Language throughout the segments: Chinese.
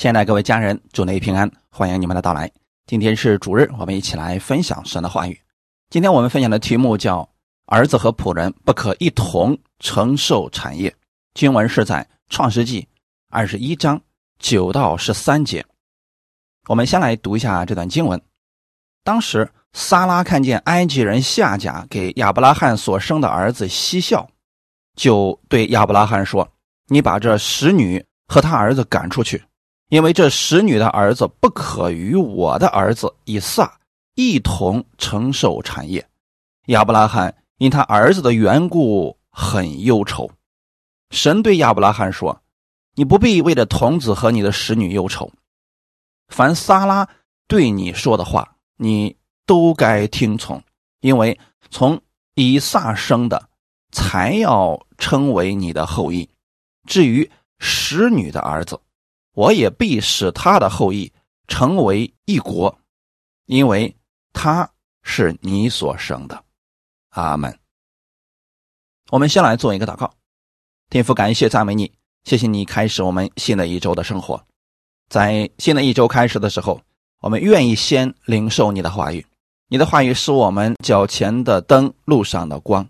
亲爱的各位家人，祝您平安，欢迎你们的到来。今天是主日，我们一起来分享神的话语。今天我们分享的题目叫“儿子和仆人不可一同承受产业”。经文是在创世纪二十一章九到十三节。我们先来读一下这段经文。当时，撒拉看见埃及人夏甲给亚伯拉罕所生的儿子嬉笑，就对亚伯拉罕说：“你把这使女和他儿子赶出去。”因为这使女的儿子不可与我的儿子以撒一同承受产业，亚伯拉罕因他儿子的缘故很忧愁。神对亚伯拉罕说：“你不必为了童子和你的使女忧愁，凡撒拉对你说的话，你都该听从，因为从以撒生的才要称为你的后裔。至于使女的儿子。”我也必使他的后裔成为一国，因为他是你所生的。阿门。我们先来做一个祷告，天父，感谢赞美你，谢谢你开始我们新的一周的生活。在新的一周开始的时候，我们愿意先领受你的话语，你的话语是我们脚前的灯，路上的光。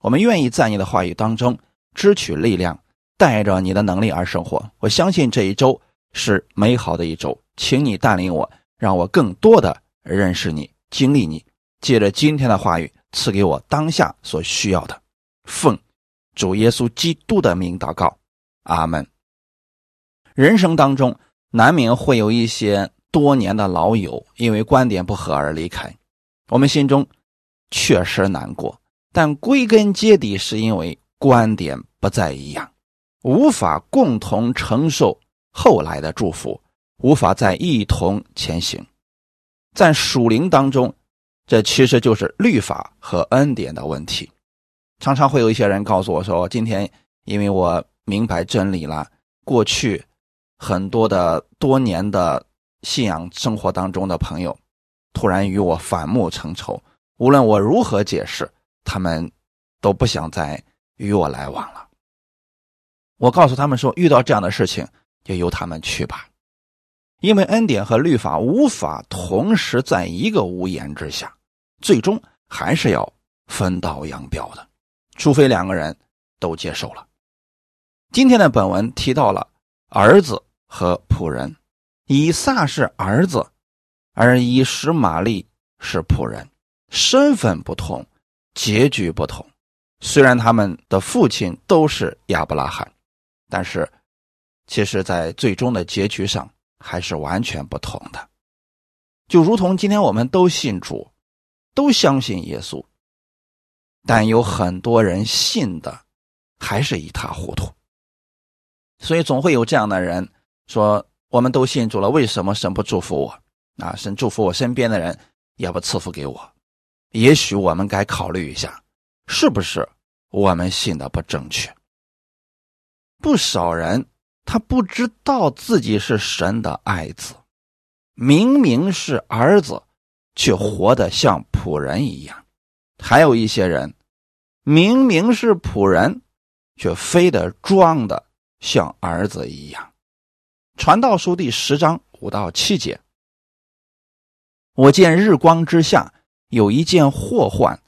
我们愿意在你的话语当中支取力量。带着你的能力而生活，我相信这一周是美好的一周，请你带领我，让我更多的认识你、经历你。借着今天的话语，赐给我当下所需要的。奉主耶稣基督的名祷告，阿门。人生当中难免会有一些多年的老友因为观点不合而离开，我们心中确实难过，但归根结底是因为观点不再一样。无法共同承受后来的祝福，无法再一同前行，在属灵当中，这其实就是律法和恩典的问题。常常会有一些人告诉我说：“今天因为我明白真理了，过去很多的多年的信仰生活当中的朋友，突然与我反目成仇，无论我如何解释，他们都不想再与我来往了。”我告诉他们说，遇到这样的事情就由他们去吧，因为恩典和律法无法同时在一个屋檐之下，最终还是要分道扬镳的，除非两个人都接受了。今天的本文提到了儿子和仆人，以撒是儿子，而以实玛利是仆人，身份不同，结局不同。虽然他们的父亲都是亚伯拉罕。但是，其实，在最终的结局上还是完全不同的。就如同今天我们都信主，都相信耶稣，但有很多人信的还是一塌糊涂。所以，总会有这样的人说：“我们都信主了，为什么神不祝福我？啊，神祝福我身边的人，也不赐福给我？也许我们该考虑一下，是不是我们信的不正确？”不少人他不知道自己是神的爱子，明明是儿子，却活得像仆人一样；还有一些人明明是仆人，却非得装的像儿子一样。传道书第十章五到七节：我见日光之下有一件祸患，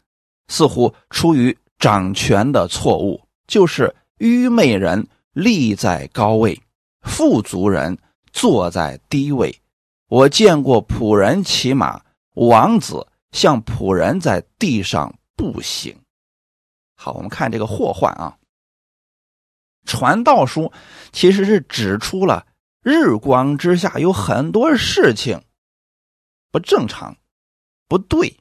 似乎出于掌权的错误，就是愚昧人。立在高位，富足人坐在低位。我见过仆人骑马，王子像仆人在地上步行。好，我们看这个祸患啊。传道书其实是指出了日光之下有很多事情不正常、不对，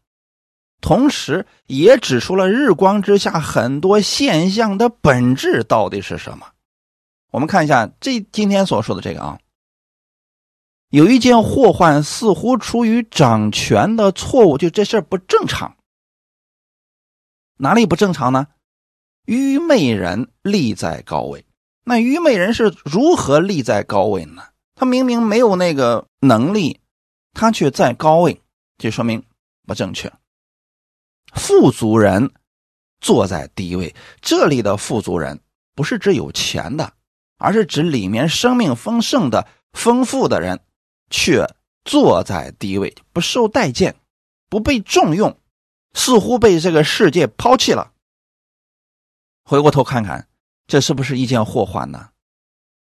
同时也指出了日光之下很多现象的本质到底是什么。我们看一下这今天所说的这个啊，有一件祸患似乎出于掌权的错误，就这事儿不正常。哪里不正常呢？愚昧人立在高位，那愚昧人是如何立在高位呢？他明明没有那个能力，他却在高位，就说明不正确。富足人坐在低位，这里的富足人不是指有钱的。而是指里面生命丰盛的丰富的人，却坐在低位，不受待见，不被重用，似乎被这个世界抛弃了。回过头看看，这是不是一件祸患呢？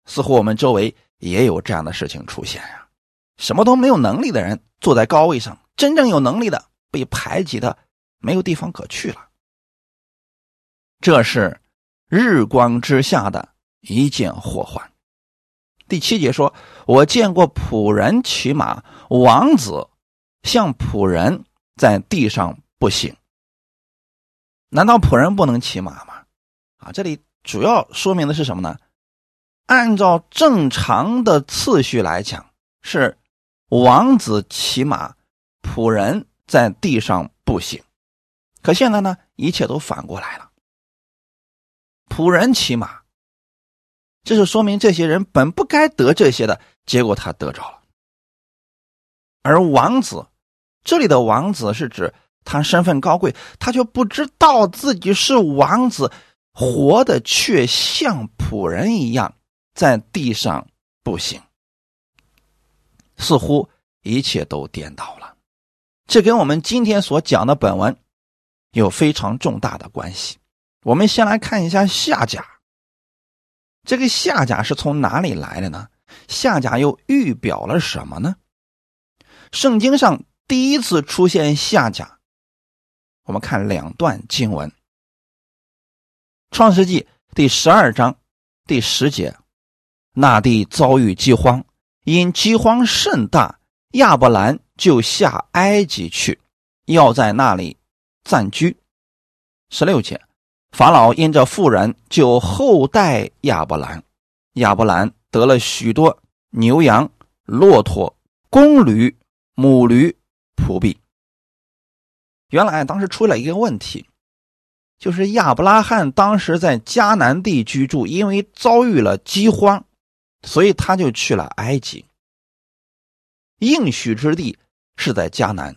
似乎我们周围也有这样的事情出现呀。什么都没有能力的人坐在高位上，真正有能力的被排挤的没有地方可去了。这是日光之下的一件祸患。第七节说：“我见过仆人骑马，王子像仆人在地上步行。难道仆人不能骑马吗？”啊，这里主要说明的是什么呢？按照正常的次序来讲，是王子骑马，仆人在地上步行。可现在呢，一切都反过来了。仆人骑马，这是说明这些人本不该得这些的结果，他得着了。而王子，这里的王子是指他身份高贵，他却不知道自己是王子。活的却像仆人一样在地上步行，似乎一切都颠倒了。这跟我们今天所讲的本文有非常重大的关系。我们先来看一下下甲，这个下甲是从哪里来的呢？下甲又预表了什么呢？圣经上第一次出现下甲，我们看两段经文。创世纪第十二章第十节，那地遭遇饥荒，因饥荒甚大，亚伯兰就下埃及去，要在那里暂居。十六节，法老因着妇人，就厚待亚伯兰，亚伯兰得了许多牛羊、骆驼、公驴、母驴、仆婢。原来当时出了一个问题。就是亚伯拉罕当时在迦南地居住，因为遭遇了饥荒，所以他就去了埃及。应许之地是在迦南，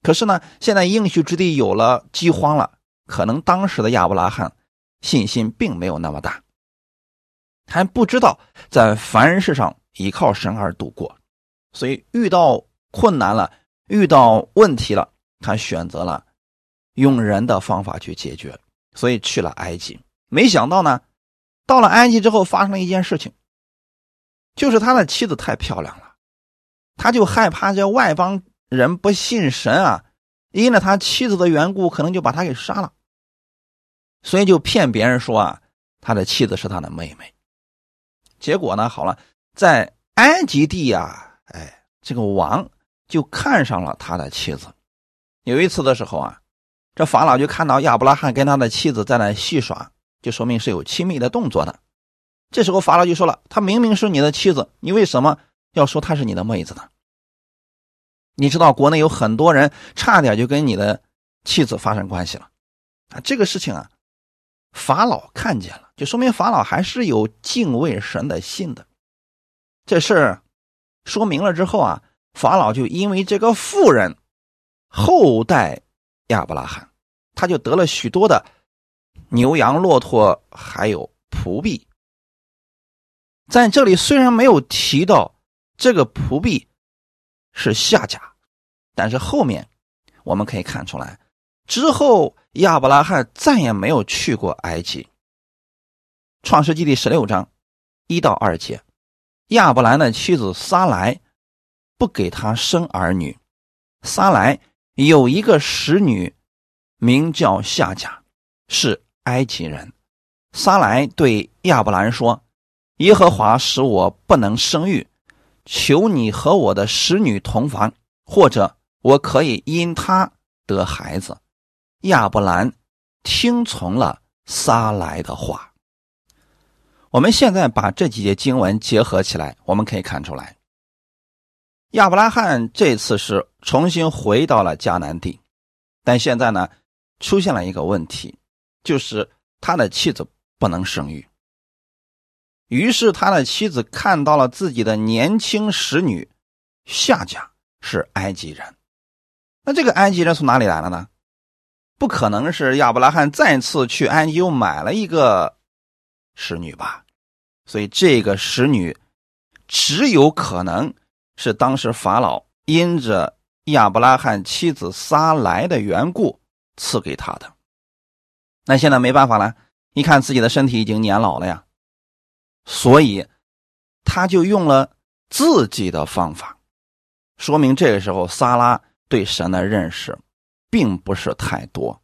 可是呢，现在应许之地有了饥荒了，可能当时的亚伯拉罕信心并没有那么大，还不知道在凡事上依靠神而度过，所以遇到困难了，遇到问题了，他选择了。用人的方法去解决，所以去了埃及。没想到呢，到了埃及之后，发生了一件事情，就是他的妻子太漂亮了，他就害怕这外邦人不信神啊，因了他妻子的缘故，可能就把他给杀了，所以就骗别人说啊，他的妻子是他的妹妹。结果呢，好了，在埃及地啊，哎，这个王就看上了他的妻子。有一次的时候啊。这法老就看到亚伯拉罕跟他的妻子在那戏耍，就说明是有亲密的动作的。这时候法老就说了：“他明明是你的妻子，你为什么要说她是你的妹子呢？”你知道国内有很多人差点就跟你的妻子发生关系了啊！这个事情啊，法老看见了，就说明法老还是有敬畏神的心的。这事说明了之后啊，法老就因为这个妇人后代。亚伯拉罕，他就得了许多的牛羊、骆驼，还有仆婢。在这里虽然没有提到这个仆婢是夏甲，但是后面我们可以看出来，之后亚伯拉罕再也没有去过埃及。创世纪第十六章一到二节，亚伯兰的妻子撒来不给他生儿女，撒来。有一个使女，名叫夏甲，是埃及人。撒来对亚伯兰说：“耶和华使我不能生育，求你和我的使女同房，或者我可以因她得孩子。”亚伯兰听从了撒来的话。我们现在把这几节经文结合起来，我们可以看出来。亚伯拉罕这次是重新回到了迦南地，但现在呢，出现了一个问题，就是他的妻子不能生育。于是他的妻子看到了自己的年轻使女夏甲是埃及人，那这个埃及人从哪里来了呢？不可能是亚伯拉罕再次去埃及又买了一个使女吧？所以这个使女只有可能是当时法老因着亚伯拉罕妻子撒来的缘故赐给他的。那现在没办法了，一看自己的身体已经年老了呀，所以他就用了自己的方法，说明这个时候撒拉对神的认识并不是太多，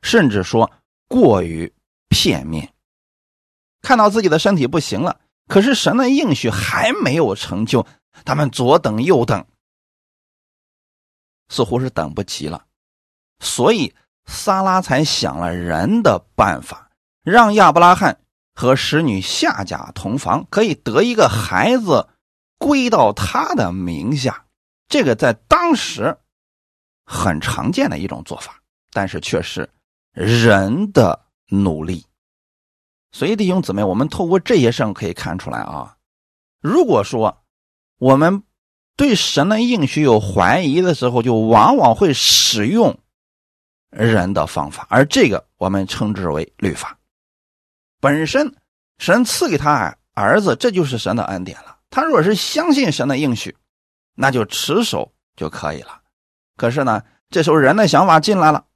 甚至说过于片面。看到自己的身体不行了，可是神的应许还没有成就，他们左等右等，似乎是等不及了，所以。撒拉才想了人的办法，让亚伯拉罕和使女夏甲同房，可以得一个孩子，归到他的名下。这个在当时很常见的一种做法，但是却是人的努力。所以弟兄姊妹，我们透过这些事可以看出来啊，如果说我们对神的应许有怀疑的时候，就往往会使用。人的方法，而这个我们称之为律法。本身神赐给他儿子，这就是神的恩典了。他若是相信神的应许，那就持守就可以了。可是呢，这时候人的想法进来了，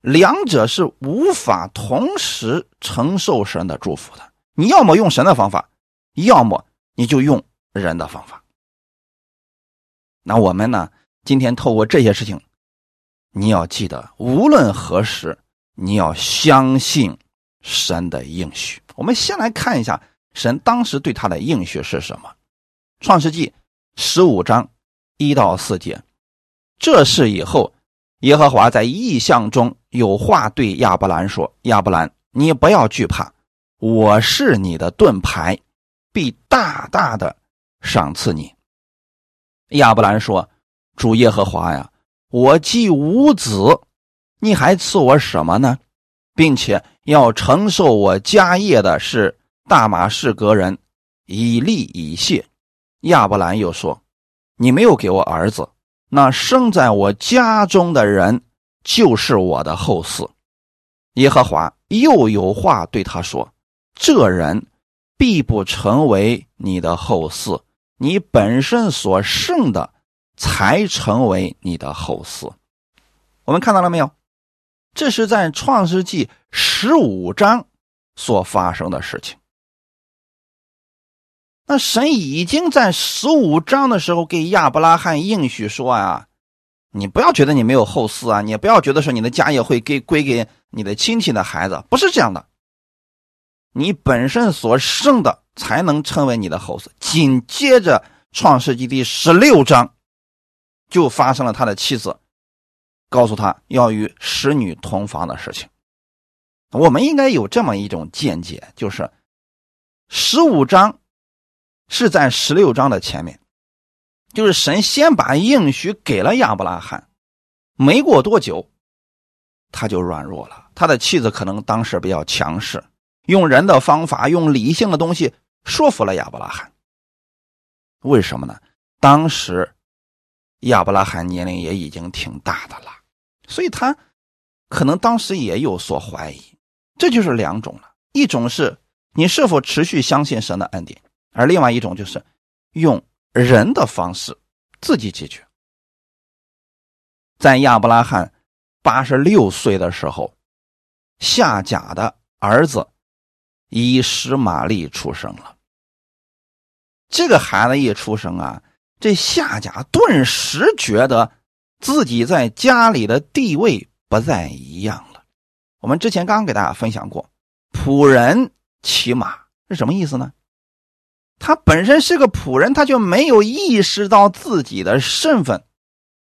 两者是无法同时承受神的祝福的。你要么用神的方法，要么你就用人的方法。那我们呢，今天透过这些事情。你要记得，无论何时，你要相信神的应许。我们先来看一下神当时对他的应许是什么。创世纪十五章一到四节，这事以后，耶和华在异象中有话对亚伯兰说：“亚伯兰，你不要惧怕，我是你的盾牌，必大大的赏赐你。”亚伯兰说：“主耶和华呀。”我既无子，你还赐我什么呢？并且要承受我家业的是大马士革人以利以谢。亚伯兰又说：“你没有给我儿子，那生在我家中的人就是我的后嗣。”耶和华又有话对他说：“这人必不成为你的后嗣，你本身所剩的。”才成为你的后嗣。我们看到了没有？这是在创世纪十五章所发生的事情。那神已经在十五章的时候给亚伯拉罕应许说啊，你不要觉得你没有后嗣啊，你不要觉得说你的家业会给归给你的亲戚的孩子，不是这样的。你本身所生的才能成为你的后嗣。紧接着，创世纪第十六章。就发生了他的妻子告诉他要与使女同房的事情。我们应该有这么一种见解，就是十五章是在十六章的前面，就是神先把应许给了亚伯拉罕，没过多久他就软弱了。他的妻子可能当时比较强势，用人的方法，用理性的东西说服了亚伯拉罕。为什么呢？当时。亚伯拉罕年龄也已经挺大的了，所以他可能当时也有所怀疑。这就是两种了：一种是你是否持续相信神的恩典，而另外一种就是用人的方式自己解决。在亚伯拉罕八十六岁的时候，夏甲的儿子以实玛利出生了。这个孩子一出生啊。这夏甲顿时觉得自己在家里的地位不再一样了。我们之前刚给大家分享过，仆人骑马是什么意思呢？他本身是个仆人，他就没有意识到自己的身份，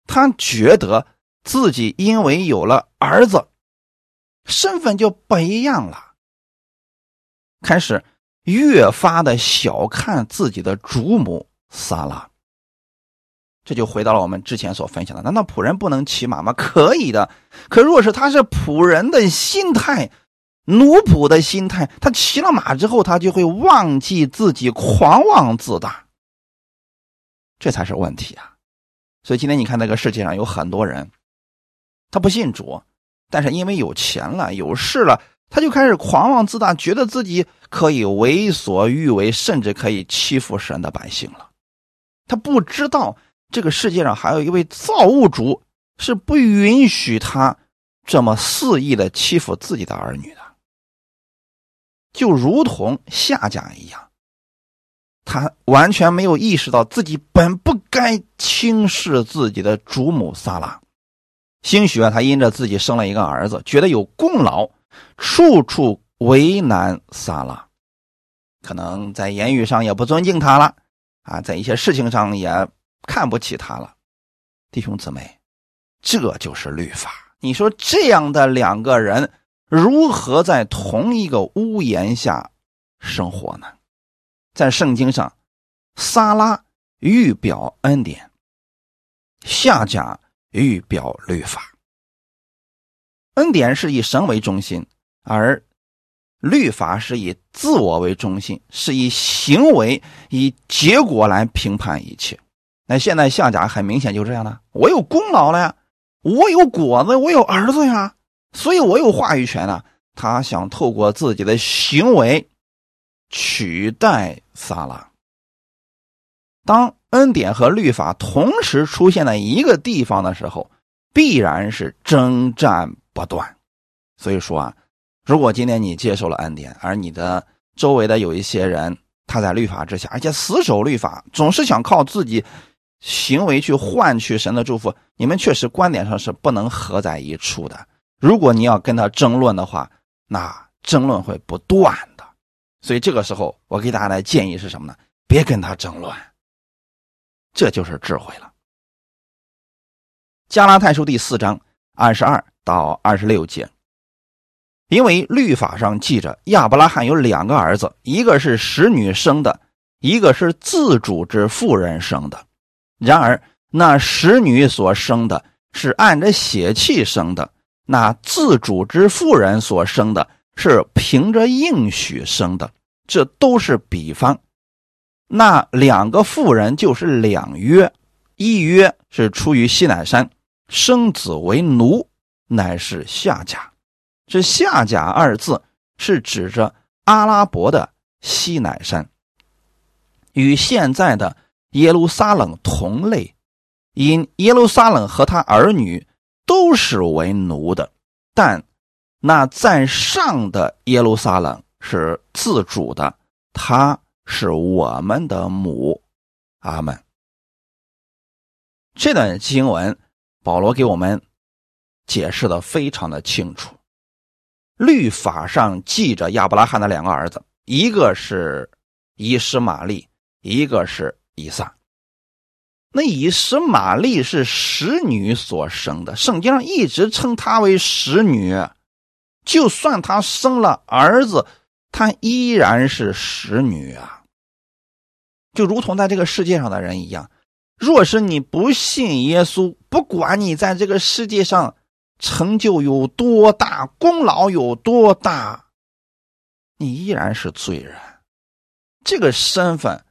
他觉得自己因为有了儿子，身份就不一样了，开始越发的小看自己的主母萨拉。这就回到了我们之前所分享的，难道仆人不能骑马吗？可以的。可若是他是仆人的心态，奴仆的心态，他骑了马之后，他就会忘记自己，狂妄自大，这才是问题啊！所以今天你看，那个世界上有很多人，他不信主，但是因为有钱了、有势了，他就开始狂妄自大，觉得自己可以为所欲为，甚至可以欺负神的百姓了。他不知道这个世界上还有一位造物主是不允许他这么肆意的欺负自己的儿女的，就如同夏家一样，他完全没有意识到自己本不该轻视自己的主母萨拉。兴许啊，他因着自己生了一个儿子，觉得有功劳，处处为难萨拉，可能在言语上也不尊敬他了，啊，在一些事情上也看不起他了。弟兄姊妹，这就是律法。你说这样的两个人如何在同一个屋檐下生活呢？在圣经上，撒拉预表恩典，夏甲。预表律法，恩典是以神为中心，而律法是以自我为中心，是以行为、以结果来评判一切。那现在夏甲很明显就这样了，我有功劳了呀，我有果子，我有儿子呀，所以我有话语权呢。他想透过自己的行为取代撒拉。当。恩典和律法同时出现在一个地方的时候，必然是征战不断。所以说啊，如果今天你接受了恩典，而你的周围的有一些人他在律法之下，而且死守律法，总是想靠自己行为去换取神的祝福，你们确实观点上是不能合在一处的。如果你要跟他争论的话，那争论会不断的。所以这个时候，我给大家的建议是什么呢？别跟他争论。这就是智慧了。加拉太书第四章二十二到二十六节，因为律法上记着亚伯拉罕有两个儿子，一个是使女生的，一个是自主之妇人生的。然而那使女所生的是按着血气生的，那自主之妇人所生的是凭着应许生的。这都是比方。那两个妇人就是两约，一约是出于西乃山，生子为奴，乃是夏甲。这夏甲二字是指着阿拉伯的西乃山，与现在的耶路撒冷同类，因耶路撒冷和他儿女都是为奴的，但那在上的耶路撒冷是自主的，他。是我们的母，阿门。这段经文，保罗给我们解释的非常的清楚。律法上记着亚伯拉罕的两个儿子，一个是以实玛利，一个是以撒。那以实玛利是使女所生的，圣经上一直称她为使女，就算她生了儿子，她依然是使女啊。就如同在这个世界上的人一样，若是你不信耶稣，不管你在这个世界上成就有多大，功劳有多大，你依然是罪人。这个身份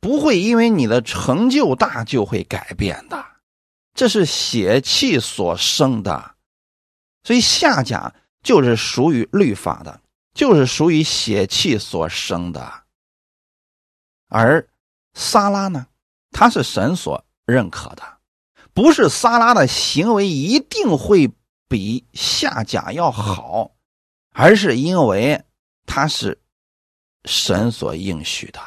不会因为你的成就大就会改变的，这是血气所生的。所以下甲就是属于律法的，就是属于血气所生的。而撒拉呢，他是神所认可的，不是撒拉的行为一定会比夏甲要好，而是因为他是神所应许的，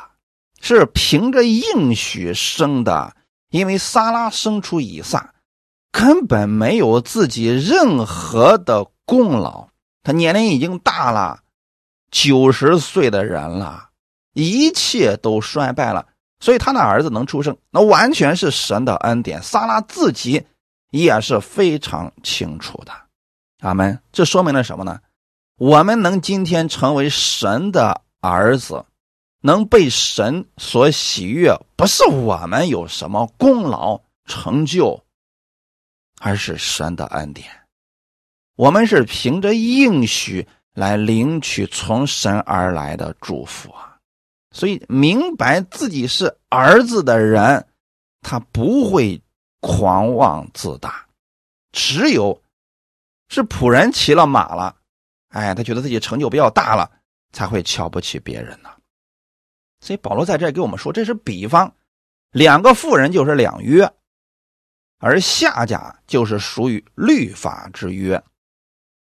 是凭着应许生的。因为撒拉生出以撒，根本没有自己任何的功劳，他年龄已经大了，九十岁的人了。一切都衰败了，所以他的儿子能出生，那完全是神的恩典。撒拉自己也是非常清楚的，阿门。这说明了什么呢？我们能今天成为神的儿子，能被神所喜悦，不是我们有什么功劳成就，而是神的恩典。我们是凭着应许来领取从神而来的祝福啊。所以，明白自己是儿子的人，他不会狂妄自大。只有是仆人骑了马了，哎，他觉得自己成就比较大了，才会瞧不起别人呢。所以保罗在这给我们说，这是比方，两个妇人就是两约，而夏甲就是属于律法之约。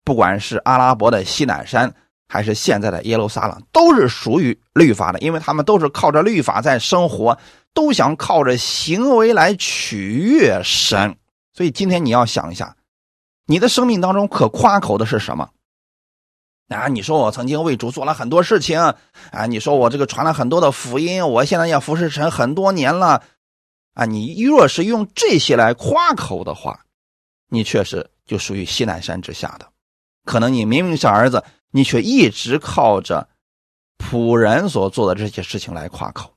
不管是阿拉伯的西乃山，还是现在的耶路撒冷，都是属于律法的，因为他们都是靠着律法在生活，都想靠着行为来取悦神。所以今天你要想一下，你的生命当中可夸口的是什么？啊，你说我曾经为主做了很多事情啊，你说我这个传了很多的福音，我现在要服侍神很多年了啊，你若是用这些来夸口的话，你确实就属于西南山之下的。可能你明明是儿子，你却一直靠着仆人所做的这些事情来夸口，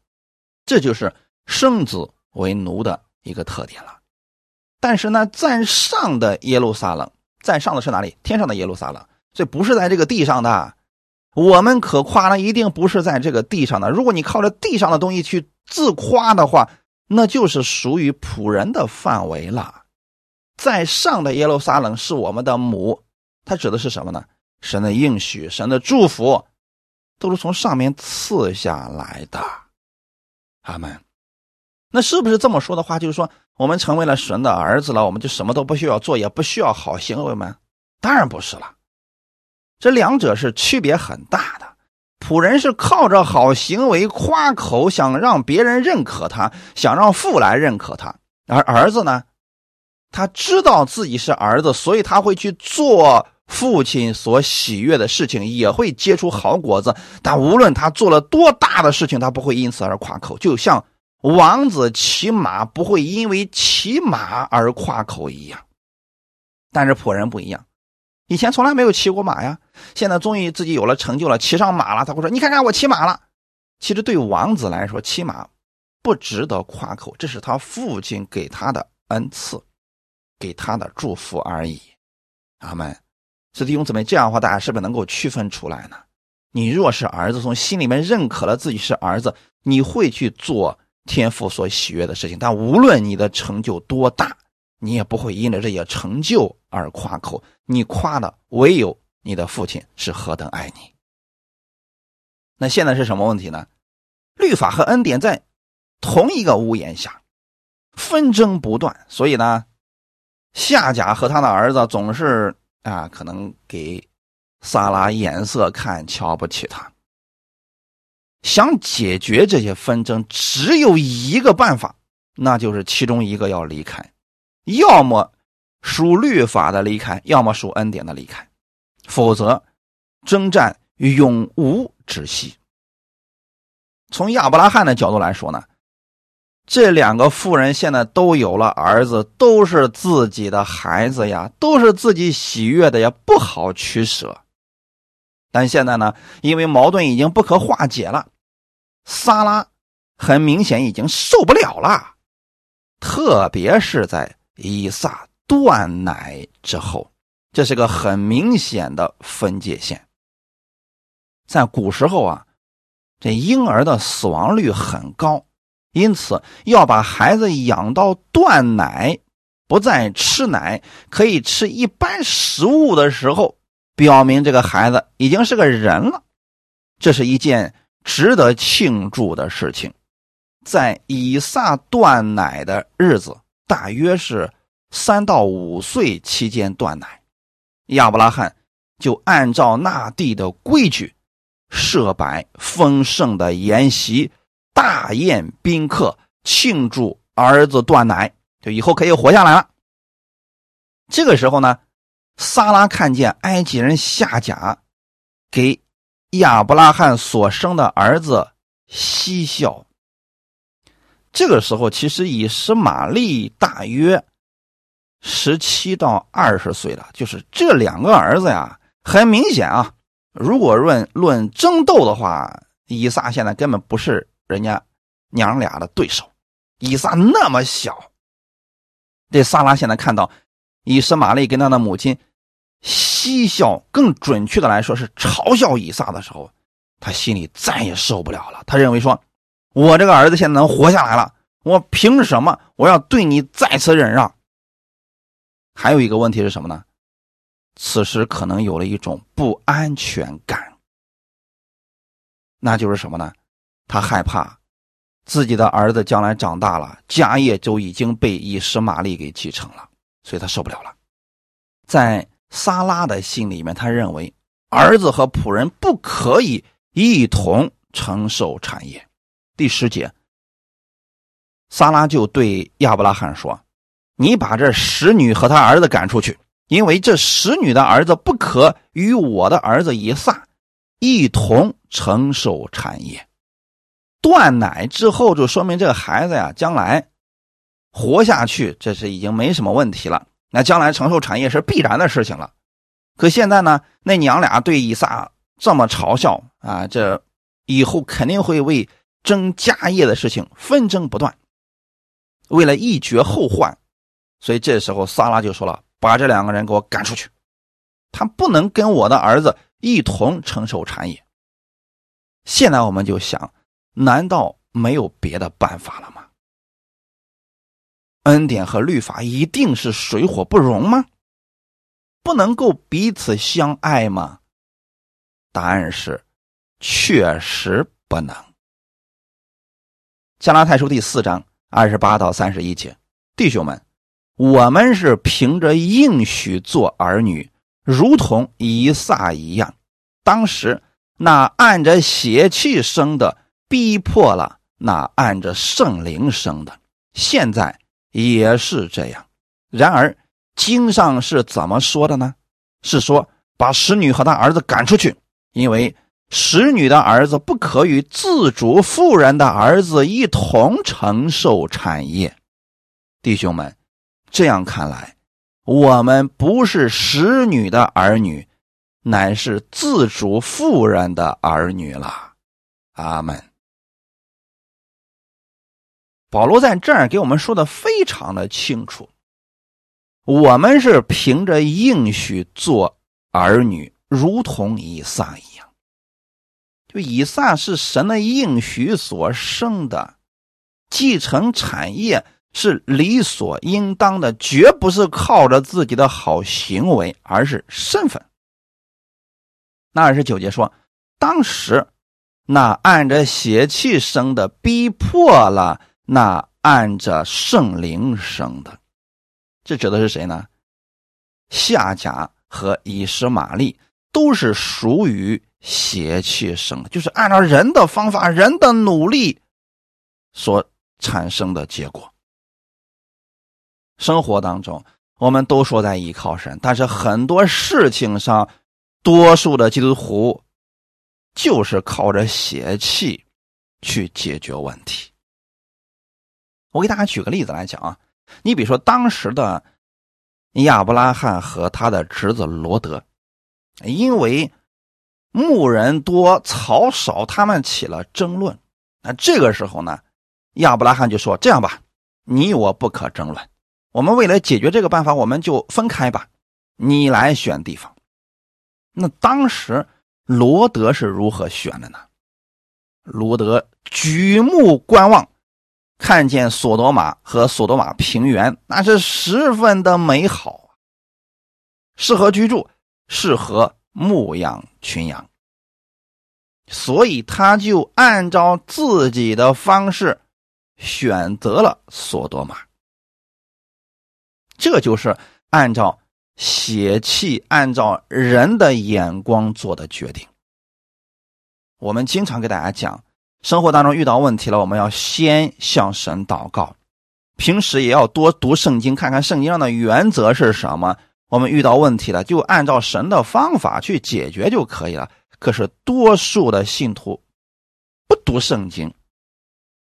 这就是生子为奴的一个特点了。但是呢，在上的耶路撒冷，在上的是哪里？天上的耶路撒冷。这不是在这个地上的，我们可夸呢，一定不是在这个地上的。如果你靠着地上的东西去自夸的话，那就是属于仆人的范围了。在上的耶路撒冷是我们的母，它指的是什么呢？神的应许、神的祝福，都是从上面赐下来的。阿门。那是不是这么说的话，就是说我们成为了神的儿子了，我们就什么都不需要做，也不需要好行为吗？当然不是了。这两者是区别很大的。仆人是靠着好行为夸口，想让别人认可他，想让父来认可他；而儿子呢，他知道自己是儿子，所以他会去做父亲所喜悦的事情，也会结出好果子。但无论他做了多大的事情，他不会因此而夸口，就像王子骑马不会因为骑马而夸口一样。但是仆人不一样。以前从来没有骑过马呀，现在终于自己有了成就了，骑上马了。他会说：“你看看我骑马了。”其实对王子来说，骑马不值得夸口，这是他父亲给他的恩赐，给他的祝福而已。阿门。弟兄姊妹，这样的话，大家是不是能够区分出来呢？你若是儿子，从心里面认可了自己是儿子，你会去做天父所喜悦的事情。但无论你的成就多大，你也不会因着这些成就而夸口，你夸的唯有你的父亲是何等爱你。那现在是什么问题呢？律法和恩典在同一个屋檐下，纷争不断，所以呢，夏甲和他的儿子总是啊，可能给萨拉眼色看，瞧不起他。想解决这些纷争，只有一个办法，那就是其中一个要离开。要么属律法的离开，要么属恩典的离开，否则征战永无止息。从亚伯拉罕的角度来说呢，这两个妇人现在都有了儿子，都是自己的孩子呀，都是自己喜悦的呀，不好取舍。但现在呢，因为矛盾已经不可化解了，萨拉很明显已经受不了了，特别是在。以撒断奶之后，这是个很明显的分界线。在古时候啊，这婴儿的死亡率很高，因此要把孩子养到断奶，不再吃奶，可以吃一般食物的时候，表明这个孩子已经是个人了。这是一件值得庆祝的事情。在以撒断奶的日子。大约是三到五岁期间断奶，亚伯拉罕就按照那地的规矩设摆丰盛的筵席，大宴宾客，庆祝儿子断奶，就以后可以活下来了。这个时候呢，撒拉看见埃及人夏甲给亚伯拉罕所生的儿子嬉笑。这个时候，其实以实玛利大约十七到二十岁了。就是这两个儿子呀，很明显啊。如果论论争斗的话，以撒现在根本不是人家娘俩的对手。以撒那么小，这萨拉现在看到以实玛利跟他的母亲嬉笑，更准确的来说是嘲笑以撒的时候，他心里再也受不了了。他认为说。我这个儿子现在能活下来了，我凭什么我要对你再次忍让？还有一个问题是什么呢？此时可能有了一种不安全感，那就是什么呢？他害怕自己的儿子将来长大了，家业就已经被以实玛利给继承了，所以他受不了了。在撒拉的心里面，他认为儿子和仆人不可以一同承受产业。第十节，撒拉就对亚伯拉罕说：“你把这使女和他儿子赶出去。”因为这使女的儿子不可与我的儿子以撒一同承受产业，断奶之后就说明这个孩子呀将来活下去，这是已经没什么问题了。那将来承受产业是必然的事情了。可现在呢，那娘俩对以撒这么嘲笑啊，这以后肯定会为争家业的事情纷争不断。为了一绝后患，所以这时候萨拉就说了。把这两个人给我赶出去，他不能跟我的儿子一同承受产业。现在我们就想，难道没有别的办法了吗？恩典和律法一定是水火不容吗？不能够彼此相爱吗？答案是，确实不能。加拉太书第四章二十八到三十一节，弟兄们。我们是凭着应许做儿女，如同以撒一样。当时那按着血气生的，逼迫了那按着圣灵生的，现在也是这样。然而经上是怎么说的呢？是说把使女和她儿子赶出去，因为使女的儿子不可与自主妇人的儿子一同承受产业。弟兄们。这样看来，我们不是使女的儿女，乃是自主妇人的儿女了。阿门。保罗在这儿给我们说的非常的清楚，我们是凭着应许做儿女，如同以撒一样。就以撒是神的应许所生的，继承产业。是理所应当的，绝不是靠着自己的好行为，而是身份。那二十九节说，当时那按着血气生的逼迫了那按着圣灵生的，这指的是谁呢？夏甲和以实玛利都是属于邪气生，就是按照人的方法、人的努力所产生的结果。生活当中，我们都说在依靠神，但是很多事情上，多数的基督徒就是靠着邪气去解决问题。我给大家举个例子来讲啊，你比如说当时的亚伯拉罕和他的侄子罗德，因为牧人多草少，他们起了争论。那这个时候呢，亚伯拉罕就说：“这样吧，你我不可争论。”我们为了解决这个办法，我们就分开吧，你来选地方。那当时罗德是如何选的呢？罗德举目观望，看见索多玛和索多玛平原，那是十分的美好，适合居住，适合牧养群羊，所以他就按照自己的方式选择了索多玛。这就是按照血气、按照人的眼光做的决定。我们经常给大家讲，生活当中遇到问题了，我们要先向神祷告，平时也要多读圣经，看看圣经上的原则是什么。我们遇到问题了，就按照神的方法去解决就可以了。可是多数的信徒不读圣经，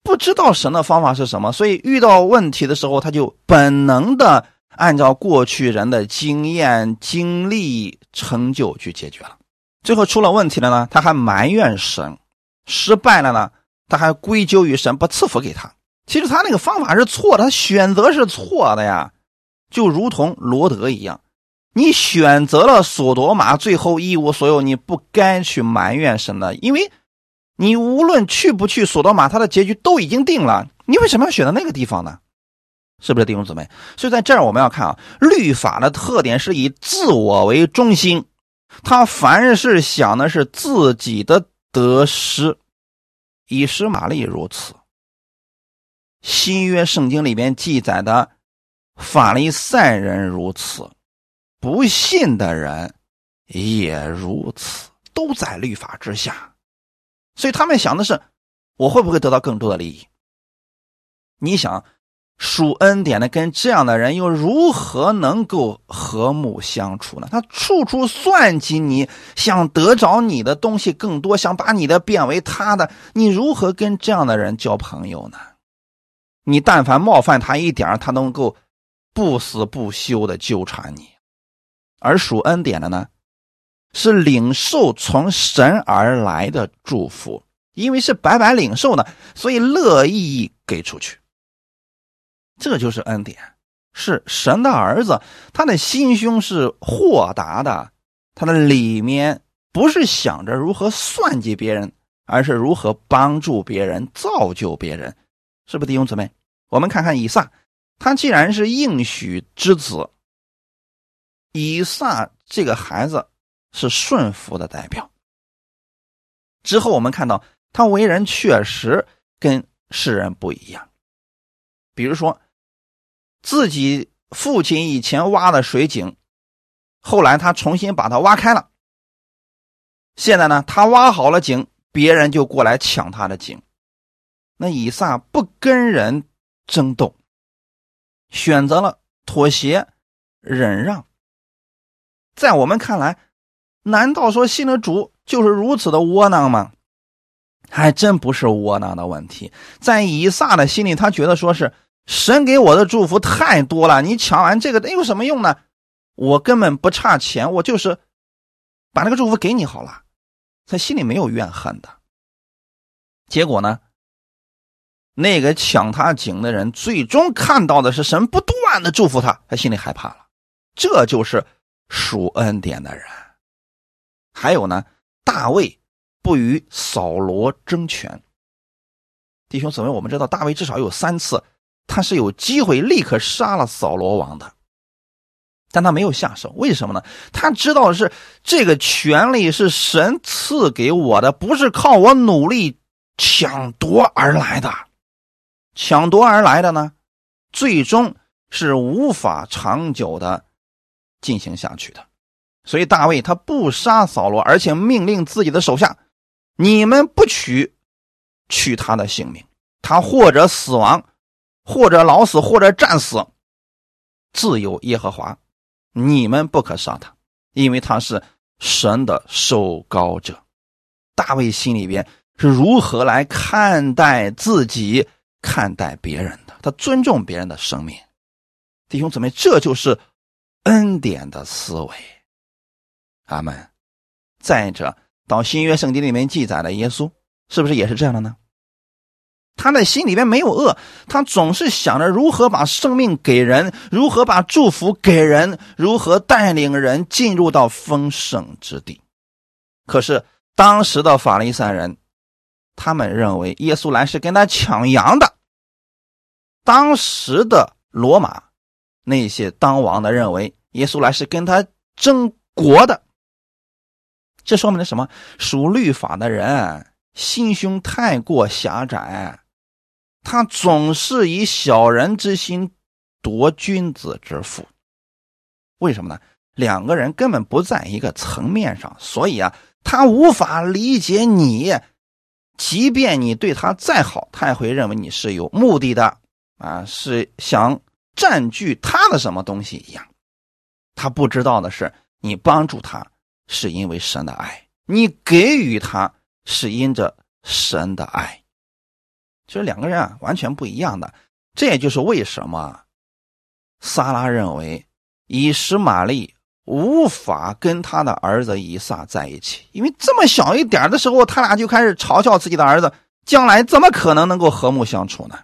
不知道神的方法是什么，所以遇到问题的时候，他就本能的。按照过去人的经验、经历、成就去解决了，最后出了问题了呢？他还埋怨神，失败了呢？他还归咎于神不赐福给他。其实他那个方法是错的，他选择是错的呀。就如同罗德一样，你选择了索多玛，最后一无所有，你不该去埋怨神的，因为你无论去不去索多玛，他的结局都已经定了。你为什么要选择那个地方呢？是不是弟兄姊妹？所以在这儿我们要看啊，律法的特点是以自我为中心，他凡是想的是自己的得失。以实玛利如此，新约圣经里边记载的法利赛人如此，不信的人也如此，都在律法之下。所以他们想的是，我会不会得到更多的利益？你想？属恩典的跟这样的人又如何能够和睦相处呢？他处处算计你，想得着你的东西更多，想把你的变为他的，你如何跟这样的人交朋友呢？你但凡冒犯他一点他能够不死不休的纠缠你。而属恩典的呢，是领受从神而来的祝福，因为是白白领受的，所以乐意给出去。这就是恩典，是神的儿子，他的心胸是豁达的，他的里面不是想着如何算计别人，而是如何帮助别人、造就别人，是不是弟兄姊妹？我们看看以撒，他既然是应许之子，以撒这个孩子是顺服的代表。之后我们看到他为人确实跟世人不一样，比如说。自己父亲以前挖的水井，后来他重新把它挖开了。现在呢，他挖好了井，别人就过来抢他的井。那以撒不跟人争斗，选择了妥协、忍让。在我们看来，难道说信了主就是如此的窝囊吗？还真不是窝囊的问题。在以撒的心里，他觉得说是。神给我的祝福太多了，你抢完这个，那有什么用呢？我根本不差钱，我就是把那个祝福给你好了，他心里没有怨恨的。结果呢，那个抢他井的人最终看到的是神不断的祝福他，他心里害怕了。这就是属恩典的人。还有呢，大卫不与扫罗争权。弟兄姊妹，我们知道大卫至少有三次。他是有机会立刻杀了扫罗王的，但他没有下手，为什么呢？他知道是这个权利是神赐给我的，不是靠我努力抢夺而来的。抢夺而来的呢，最终是无法长久的进行下去的。所以大卫他不杀扫罗，而且命令自己的手下：你们不取取他的性命，他或者死亡。或者老死，或者战死，自有耶和华。你们不可杀他，因为他是神的受膏者。大卫心里边是如何来看待自己、看待别人的？他尊重别人的生命。弟兄姊妹，这就是恩典的思维。阿门。再者，到新约圣经里面记载的耶稣，是不是也是这样的呢？他的心里边没有恶，他总是想着如何把生命给人，如何把祝福给人，如何带领人进入到丰盛之地。可是当时的法利赛人，他们认为耶稣来是跟他抢羊的；当时的罗马那些当王的认为耶稣来是跟他争国的。这说明了什么？属律法的人心胸太过狭窄。他总是以小人之心夺君子之腹，为什么呢？两个人根本不在一个层面上，所以啊，他无法理解你。即便你对他再好，他也会认为你是有目的的啊，是想占据他的什么东西一样。他不知道的是，你帮助他是因为神的爱，你给予他是因着神的爱。其实两个人啊，完全不一样的。这也就是为什么萨拉认为以实玛利无法跟他的儿子以撒在一起，因为这么小一点的时候，他俩就开始嘲笑自己的儿子，将来怎么可能能够和睦相处呢？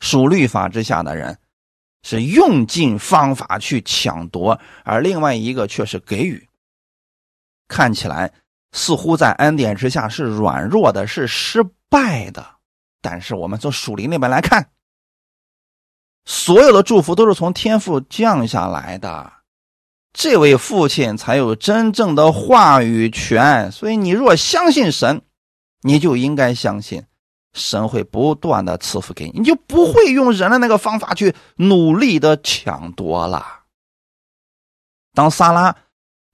属律法之下的人是用尽方法去抢夺，而另外一个却是给予。看起来似乎在恩典之下是软弱的，是失。败的，但是我们从属灵那边来看，所有的祝福都是从天父降下来的，这位父亲才有真正的话语权。所以，你若相信神，你就应该相信神会不断的赐福给你，你就不会用人的那个方法去努力的抢夺了。当撒拉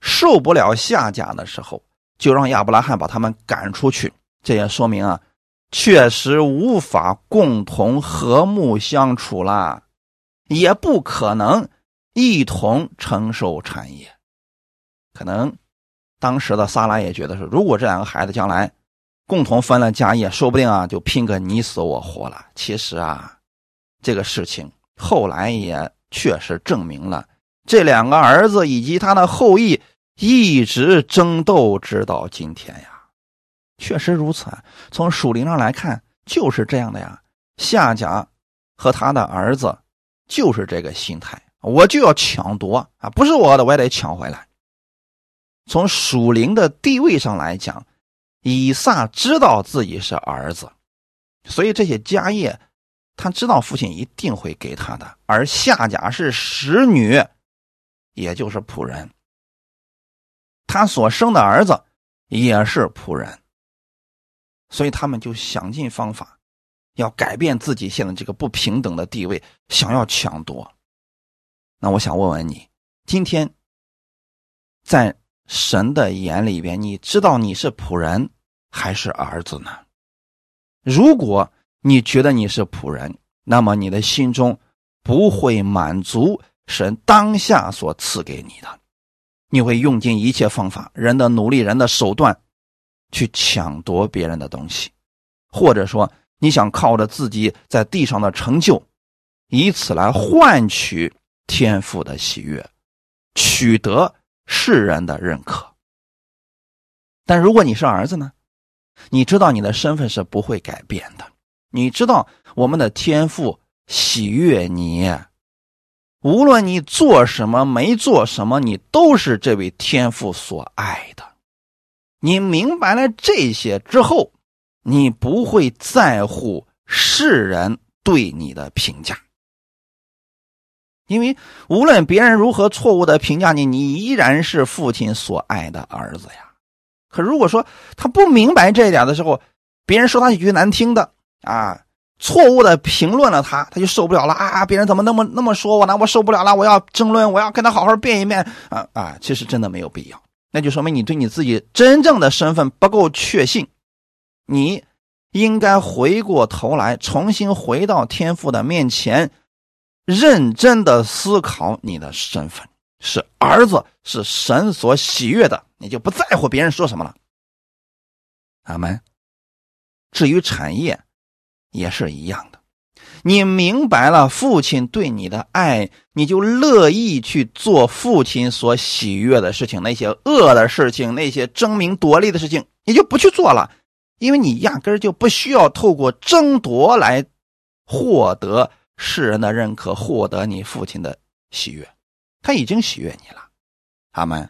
受不了下家的时候，就让亚伯拉罕把他们赶出去。这也说明啊，确实无法共同和睦相处啦，也不可能一同承受产业。可能当时的萨拉也觉得是，如果这两个孩子将来共同分了家业，说不定啊就拼个你死我活了。其实啊，这个事情后来也确实证明了，这两个儿子以及他的后裔一直争斗，直到今天呀。确实如此啊！从属灵上来看，就是这样的呀。夏甲和他的儿子就是这个心态，我就要抢夺啊，不是我的，我也得抢回来。从属灵的地位上来讲，以撒知道自己是儿子，所以这些家业他知道父亲一定会给他的。而夏甲是使女，也就是仆人，他所生的儿子也是仆人。所以他们就想尽方法，要改变自己现在这个不平等的地位，想要抢夺。那我想问问你，今天在神的眼里边，你知道你是仆人还是儿子呢？如果你觉得你是仆人，那么你的心中不会满足神当下所赐给你的，你会用尽一切方法，人的努力，人的手段。去抢夺别人的东西，或者说你想靠着自己在地上的成就，以此来换取天赋的喜悦，取得世人的认可。但如果你是儿子呢？你知道你的身份是不会改变的。你知道我们的天赋喜悦你，无论你做什么没做什么，你都是这位天父所爱的。你明白了这些之后，你不会在乎世人对你的评价，因为无论别人如何错误的评价你，你依然是父亲所爱的儿子呀。可如果说他不明白这一点的时候，别人说他几句难听的啊，错误的评论了他，他就受不了了啊！别人怎么那么那么说我呢？我受不了了，我要争论，我要跟他好好辩一辩啊啊！其实真的没有必要。那就说明你对你自己真正的身份不够确信，你应该回过头来，重新回到天父的面前，认真的思考你的身份是儿子，是神所喜悦的，你就不在乎别人说什么了。阿门。至于产业，也是一样的。你明白了父亲对你的爱，你就乐意去做父亲所喜悦的事情。那些恶的事情，那些争名夺利的事情，你就不去做了，因为你压根就不需要透过争夺来获得世人的认可，获得你父亲的喜悦。他已经喜悦你了，阿门。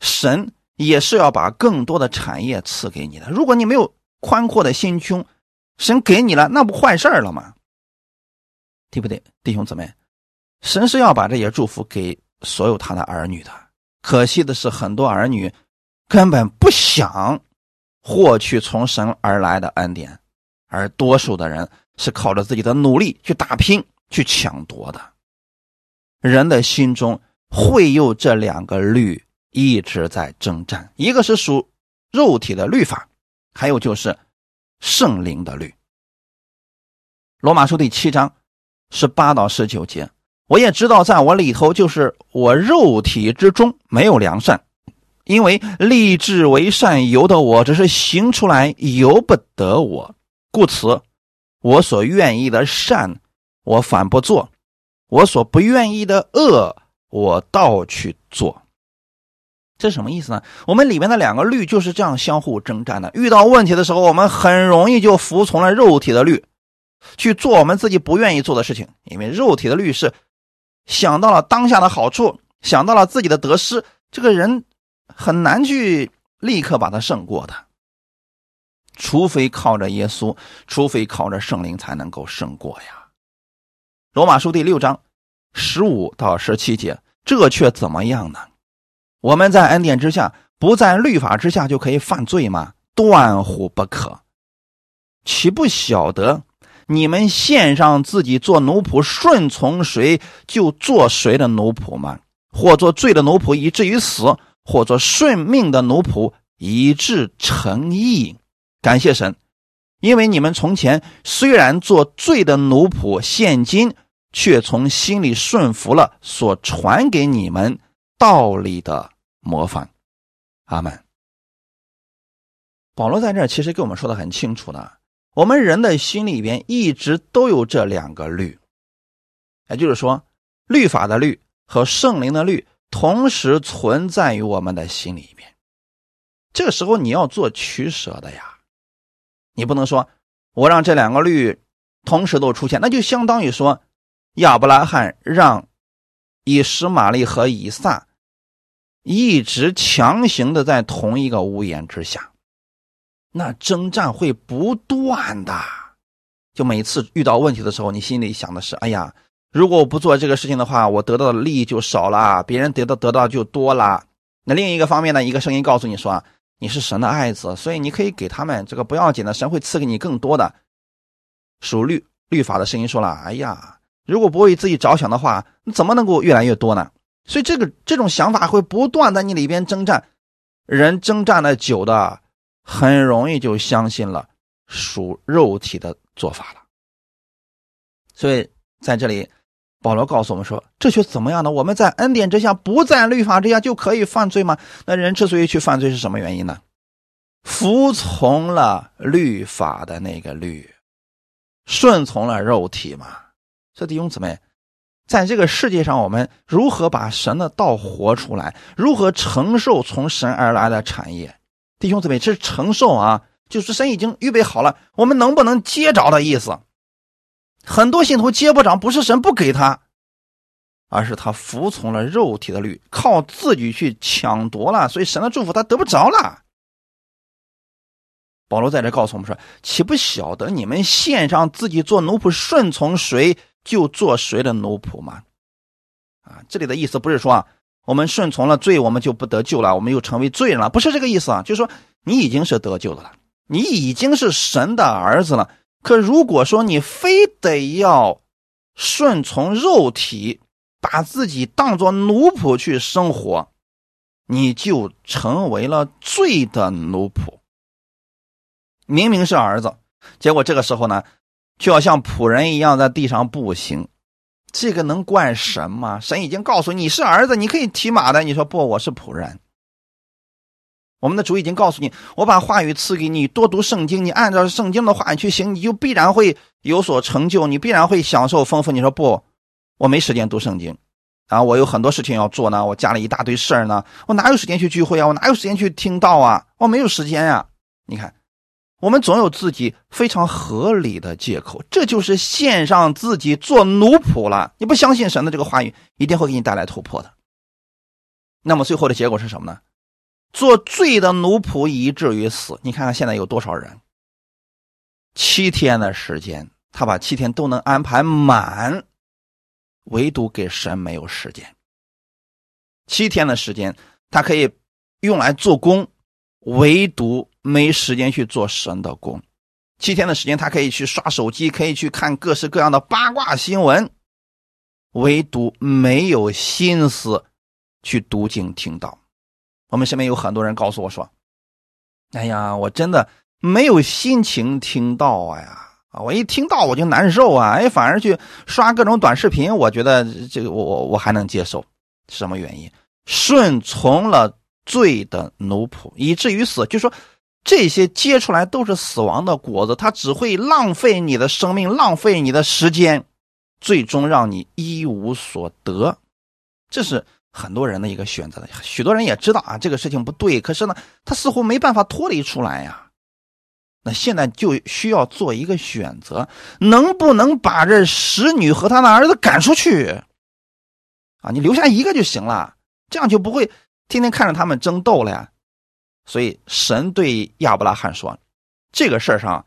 神也是要把更多的产业赐给你的。如果你没有宽阔的心胸，神给你了，那不坏事了吗？对不对，弟兄姊妹？神是要把这些祝福给所有他的儿女的。可惜的是，很多儿女根本不想获取从神而来的恩典，而多数的人是靠着自己的努力去打拼、去抢夺的。人的心中会有这两个律一直在征战，一个是属肉体的律法，还有就是。圣灵的律，罗马书第七章是八到十九节，我也知道，在我里头就是我肉体之中没有良善，因为立志为善由得我，只是行出来由不得我，故此我所愿意的善我反不做，我所不愿意的恶我倒去做。这什么意思呢？我们里面的两个律就是这样相互征战的。遇到问题的时候，我们很容易就服从了肉体的律，去做我们自己不愿意做的事情。因为肉体的律是想到了当下的好处，想到了自己的得失，这个人很难去立刻把它胜过的。除非靠着耶稣，除非靠着圣灵，才能够胜过呀。罗马书第六章十五到十七节，这却怎么样呢？我们在恩典之下，不在律法之下，就可以犯罪吗？断乎不可！岂不晓得你们献上自己做奴仆，顺从谁就做谁的奴仆吗？或做罪的奴仆，以至于死；或做顺命的奴仆，以致成义。感谢神，因为你们从前虽然做罪的奴仆，现今。却从心里顺服了所传给你们道理的模范，阿门。保罗在这儿其实跟我们说的很清楚的，我们人的心里边一直都有这两个律，也就是说，律法的律和圣灵的律同时存在于我们的心里边。这个时候你要做取舍的呀，你不能说我让这两个律同时都出现，那就相当于说。亚伯拉罕让以实玛利和以撒一直强行的在同一个屋檐之下，那征战会不断的。就每次遇到问题的时候，你心里想的是：哎呀，如果我不做这个事情的话，我得到的利益就少了，别人得到得到就多了。那另一个方面呢，一个声音告诉你说：你是神的爱子，所以你可以给他们这个不要紧的，神会赐给你更多的。属律律法的声音说了：哎呀。如果不为自己着想的话，你怎么能够越来越多呢？所以这个这种想法会不断在你里边征战，人征战的久的，很容易就相信了属肉体的做法了。所以在这里，保罗告诉我们说：“这却怎么样呢？我们在恩典之下，不在律法之下，就可以犯罪吗？那人之所以去犯罪，是什么原因呢？服从了律法的那个律，顺从了肉体嘛。”这弟兄姊妹，在这个世界上，我们如何把神的道活出来？如何承受从神而来的产业？弟兄姊妹，这是承受啊，就是神已经预备好了，我们能不能接着的意思？很多信徒接不着，不是神不给他，而是他服从了肉体的律，靠自己去抢夺了，所以神的祝福他得不着了。保罗在这告诉我们说：“岂不晓得你们献上自己做奴仆，顺从谁？”就做谁的奴仆吗？啊，这里的意思不是说啊，我们顺从了罪，我们就不得救了，我们又成为罪人了，不是这个意思啊。就是说，你已经是得救的了，你已经是神的儿子了。可如果说你非得要顺从肉体，把自己当做奴仆去生活，你就成为了罪的奴仆。明明是儿子，结果这个时候呢？就要像仆人一样在地上步行，这个能怪神吗？神已经告诉你是儿子，你可以骑马的。你说不，我是仆人。我们的主已经告诉你，我把话语赐给你，多读圣经，你按照圣经的话语去行，你就必然会有所成就，你必然会享受丰富。你说不，我没时间读圣经啊，我有很多事情要做呢，我家里一大堆事儿呢，我哪有时间去聚会啊？我哪有时间去听道啊？我没有时间呀！你看。我们总有自己非常合理的借口，这就是献上自己做奴仆了。你不相信神的这个话语，一定会给你带来突破的。那么最后的结果是什么呢？做罪的奴仆以至于死。你看看现在有多少人？七天的时间，他把七天都能安排满，唯独给神没有时间。七天的时间，他可以用来做工，唯独。没时间去做神的工，七天的时间他可以去刷手机，可以去看各式各样的八卦新闻，唯独没有心思去读经听道。我们身边有很多人告诉我说：“哎呀，我真的没有心情听道啊呀！啊，我一听到我就难受啊！哎，反而去刷各种短视频，我觉得这个我我我还能接受。什么原因？顺从了罪的奴仆，以至于死。就说。这些结出来都是死亡的果子，它只会浪费你的生命，浪费你的时间，最终让你一无所得。这是很多人的一个选择的。许多人也知道啊，这个事情不对，可是呢，他似乎没办法脱离出来呀。那现在就需要做一个选择，能不能把这使女和他的儿子赶出去？啊，你留下一个就行了，这样就不会天天看着他们争斗了呀。所以神对亚伯拉罕说：“这个事儿上，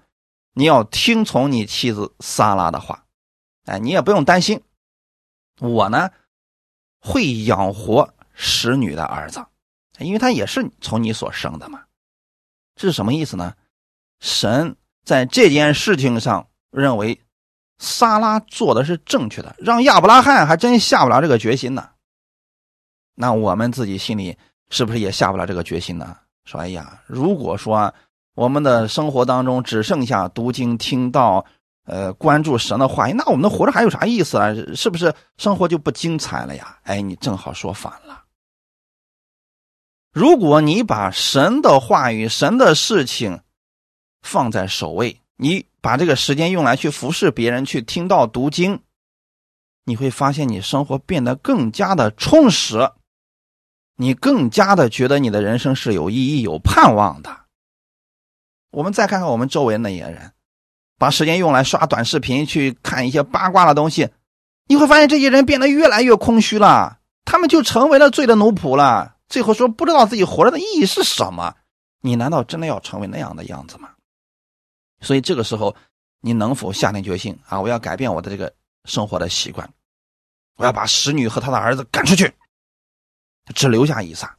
你要听从你妻子撒拉的话，哎，你也不用担心，我呢会养活使女的儿子，因为他也是从你所生的嘛。这是什么意思呢？神在这件事情上认为撒拉做的是正确的，让亚伯拉罕还真下不了这个决心呢。那我们自己心里是不是也下不了这个决心呢？说，哎呀，如果说我们的生活当中只剩下读经、听到，呃，关注神的话那我们活着还有啥意思啊？是不是生活就不精彩了呀？哎，你正好说反了。如果你把神的话语、神的事情放在首位，你把这个时间用来去服侍别人、去听到读经，你会发现你生活变得更加的充实。你更加的觉得你的人生是有意义、有盼望的。我们再看看我们周围那些人，把时间用来刷短视频、去看一些八卦的东西，你会发现这些人变得越来越空虚了。他们就成为了罪的奴仆了。最后说不知道自己活着的意义是什么。你难道真的要成为那样的样子吗？所以这个时候，你能否下定决心啊？我要改变我的这个生活的习惯，我要把使女和他的儿子赶出去。只留下以撒，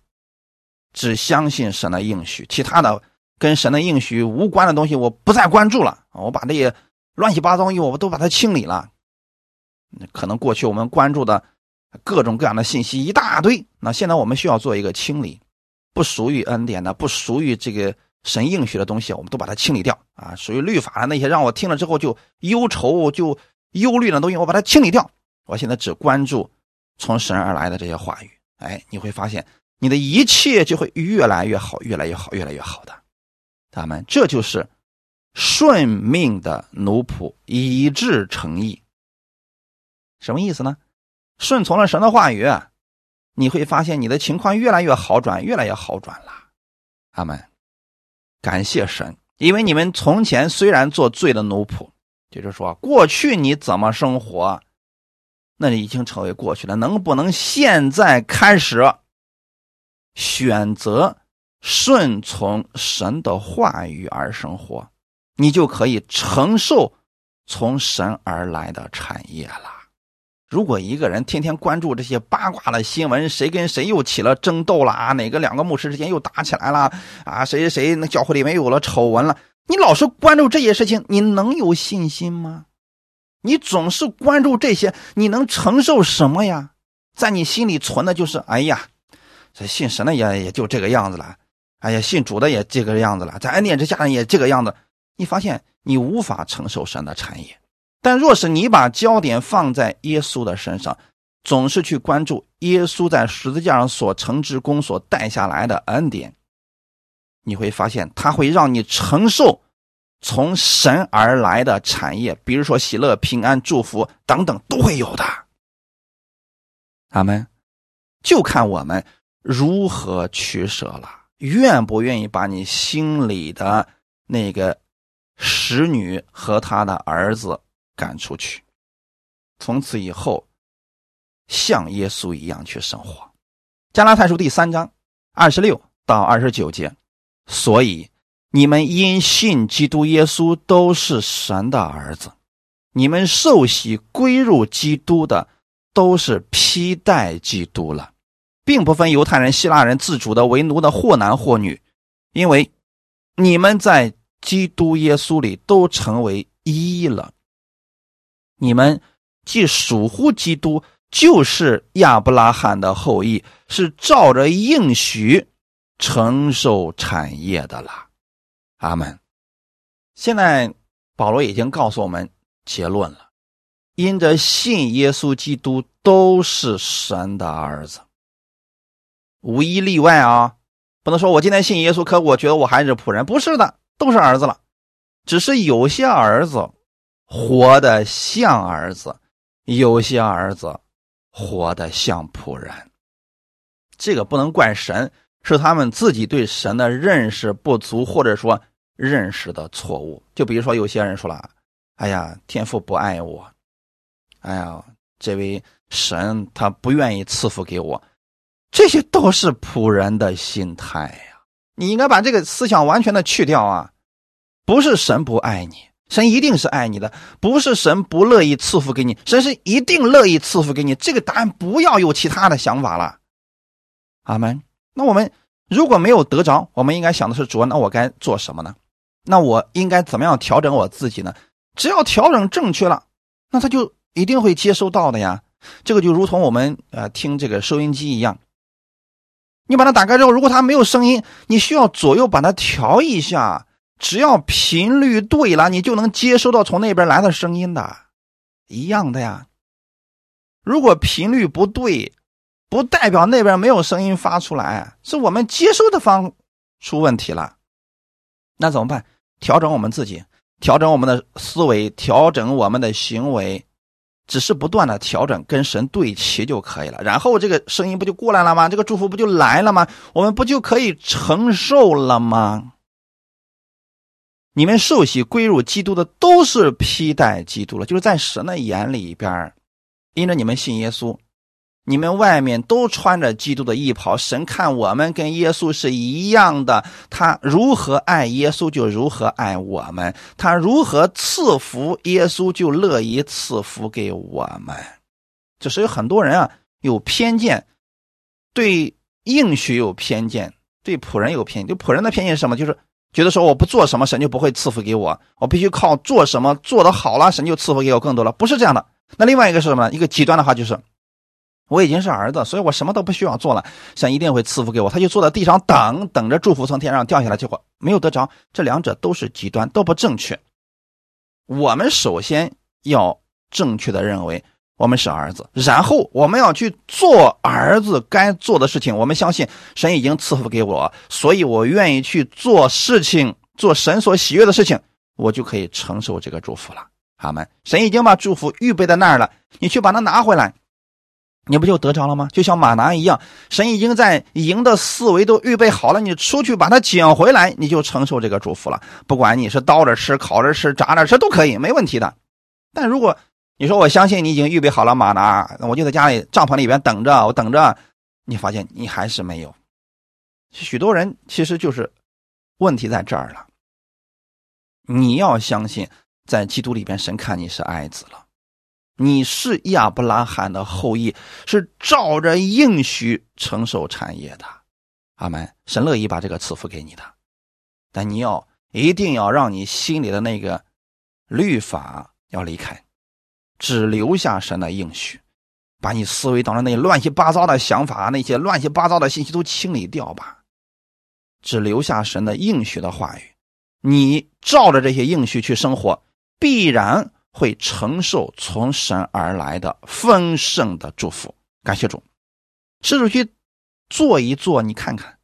只相信神的应许，其他的跟神的应许无关的东西，我不再关注了。我把这些乱七八糟东西，我都把它清理了。可能过去我们关注的各种各样的信息一大堆，那现在我们需要做一个清理，不属于恩典的，不属于这个神应许的东西，我们都把它清理掉啊。属于律法的那些，让我听了之后就忧愁、就忧虑的东西，我把它清理掉。我现在只关注从神而来的这些话语。哎，你会发现你的一切就会越来越好，越来越好，越来越好的。他们这就是顺命的奴仆，以致成义。什么意思呢？顺从了神的话语，你会发现你的情况越来越好转，越来越好转了。阿门。感谢神，因为你们从前虽然做罪的奴仆，就是说过去你怎么生活。那已经成为过去了，能不能现在开始选择顺从神的话语而生活，你就可以承受从神而来的产业了。如果一个人天天关注这些八卦的新闻，谁跟谁又起了争斗了啊？哪个两个牧师之间又打起来了啊？谁谁谁那教会里面有了丑闻了？你老是关注这些事情，你能有信心吗？你总是关注这些，你能承受什么呀？在你心里存的就是：哎呀，这信神的也也就这个样子了，哎呀，信主的也这个样子了，在恩典之下也这个样子。你发现你无法承受神的产业，但若是你把焦点放在耶稣的身上，总是去关注耶稣在十字架上所成之功所带下来的恩典，你会发现他会让你承受。从神而来的产业，比如说喜乐、平安、祝福等等，都会有的。他们就看我们如何取舍了，愿不愿意把你心里的那个使女和他的儿子赶出去，从此以后像耶稣一样去生活。加拉太书第三章二十六到二十九节，所以。你们因信基督耶稣都是神的儿子，你们受洗归入基督的都是披戴基督了，并不分犹太人、希腊人、自主的、为奴的，或男或女，因为你们在基督耶稣里都成为一了。你们既属乎基督，就是亚伯拉罕的后裔，是照着应许承受产业的了。阿门。现在保罗已经告诉我们结论了：因着信耶稣基督，都是神的儿子，无一例外啊！不能说我今天信耶稣，可我觉得我还是仆人，不是的，都是儿子了。只是有些儿子活得像儿子，有些儿子活得像仆人。这个不能怪神，是他们自己对神的认识不足，或者说。认识的错误，就比如说有些人说了：“哎呀，天父不爱我，哎呀，这位神他不愿意赐福给我。”这些都是仆人的心态呀！你应该把这个思想完全的去掉啊！不是神不爱你，神一定是爱你的，不是神不乐意赐福给你，神是一定乐意赐福给你。这个答案不要有其他的想法了。阿门。那我们如果没有得着，我们应该想的是主，那我该做什么呢？那我应该怎么样调整我自己呢？只要调整正确了，那他就一定会接收到的呀。这个就如同我们呃听这个收音机一样，你把它打开之后，如果它没有声音，你需要左右把它调一下。只要频率对了，你就能接收到从那边来的声音的，一样的呀。如果频率不对，不代表那边没有声音发出来，是我们接收的方出问题了。那怎么办？调整我们自己，调整我们的思维，调整我们的行为，只是不断的调整，跟神对齐就可以了。然后这个声音不就过来了吗？这个祝福不就来了吗？我们不就可以承受了吗？你们受洗归入基督的都是披戴基督了，就是在神的眼里边，因着你们信耶稣，你们外面都穿着基督的衣袍。神看我们跟耶稣是一样的，他如何爱耶稣就如何爱我们，他如何赐福耶稣就乐意赐福给我们。就是有很多人啊有偏见，对应许有偏见，对仆人有偏见。就仆人的偏见是什么？就是。觉得说我不做什么，神就不会赐福给我。我必须靠做什么做得好了，神就赐福给我更多了。不是这样的。那另外一个是什么呢？一个极端的话就是，我已经是儿子，所以我什么都不需要做了，神一定会赐福给我。他就坐在地上等，等着祝福从天上掉下来，结果没有得着。这两者都是极端，都不正确。我们首先要正确的认为。我们是儿子，然后我们要去做儿子该做的事情。我们相信神已经赐福给我，所以我愿意去做事情，做神所喜悦的事情，我就可以承受这个祝福了。阿门。神已经把祝福预备在那儿了，你去把它拿回来，你不就得着了吗？就像马拿一样，神已经在营的四围都预备好了，你出去把它捡回来，你就承受这个祝福了。不管你是刀着吃、烤着吃、炸着吃都可以，没问题的。但如果你说我相信你已经预备好了马拿，我就在家里帐篷里边等着，我等着。你发现你还是没有。许多人其实就是问题在这儿了。你要相信，在基督里边，神看你是爱子了，你是亚伯拉罕的后裔，是照着应许承受产业的。阿门。神乐意把这个赐福给你的，但你要一定要让你心里的那个律法要离开。只留下神的应许，把你思维当中那些乱七八糟的想法、那些乱七八糟的信息都清理掉吧。只留下神的应许的话语，你照着这些应许去生活，必然会承受从神而来的丰盛的祝福。感谢主，试着去做一做，你看看。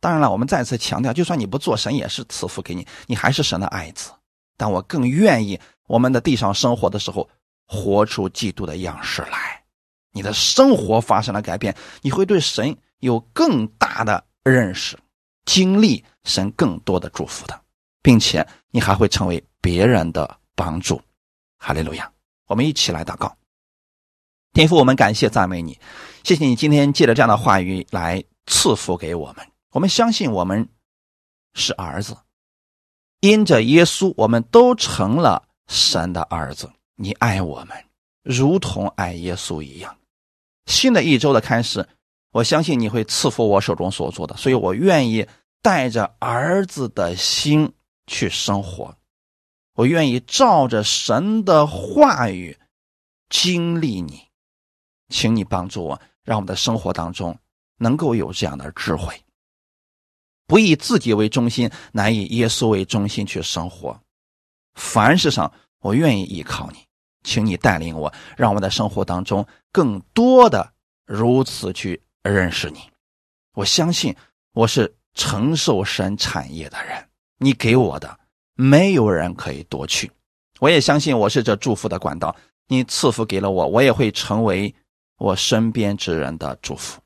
当然了，我们再次强调，就算你不做，神也是赐福给你，你还是神的爱子。但我更愿意我们的地上生活的时候。活出基督的样式来，你的生活发生了改变，你会对神有更大的认识，经历神更多的祝福的，并且你还会成为别人的帮助。哈利路亚！我们一起来祷告，天父，我们感谢赞美你，谢谢你今天借着这样的话语来赐福给我们。我们相信我们是儿子，因着耶稣，我们都成了神的儿子。你爱我们，如同爱耶稣一样。新的一周的开始，我相信你会赐福我手中所做的，所以我愿意带着儿子的心去生活。我愿意照着神的话语经历你，请你帮助我，让我们的生活当中能够有这样的智慧，不以自己为中心，乃以耶稣为中心去生活。凡事上，我愿意依靠你。请你带领我，让我们的生活当中更多的如此去认识你。我相信我是承受神产业的人，你给我的没有人可以夺去。我也相信我是这祝福的管道，你赐福给了我，我也会成为我身边之人的祝福。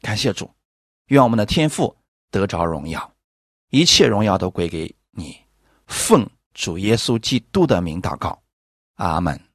感谢主，愿我们的天赋得着荣耀，一切荣耀都归给你。奉主耶稣基督的名祷告。阿门。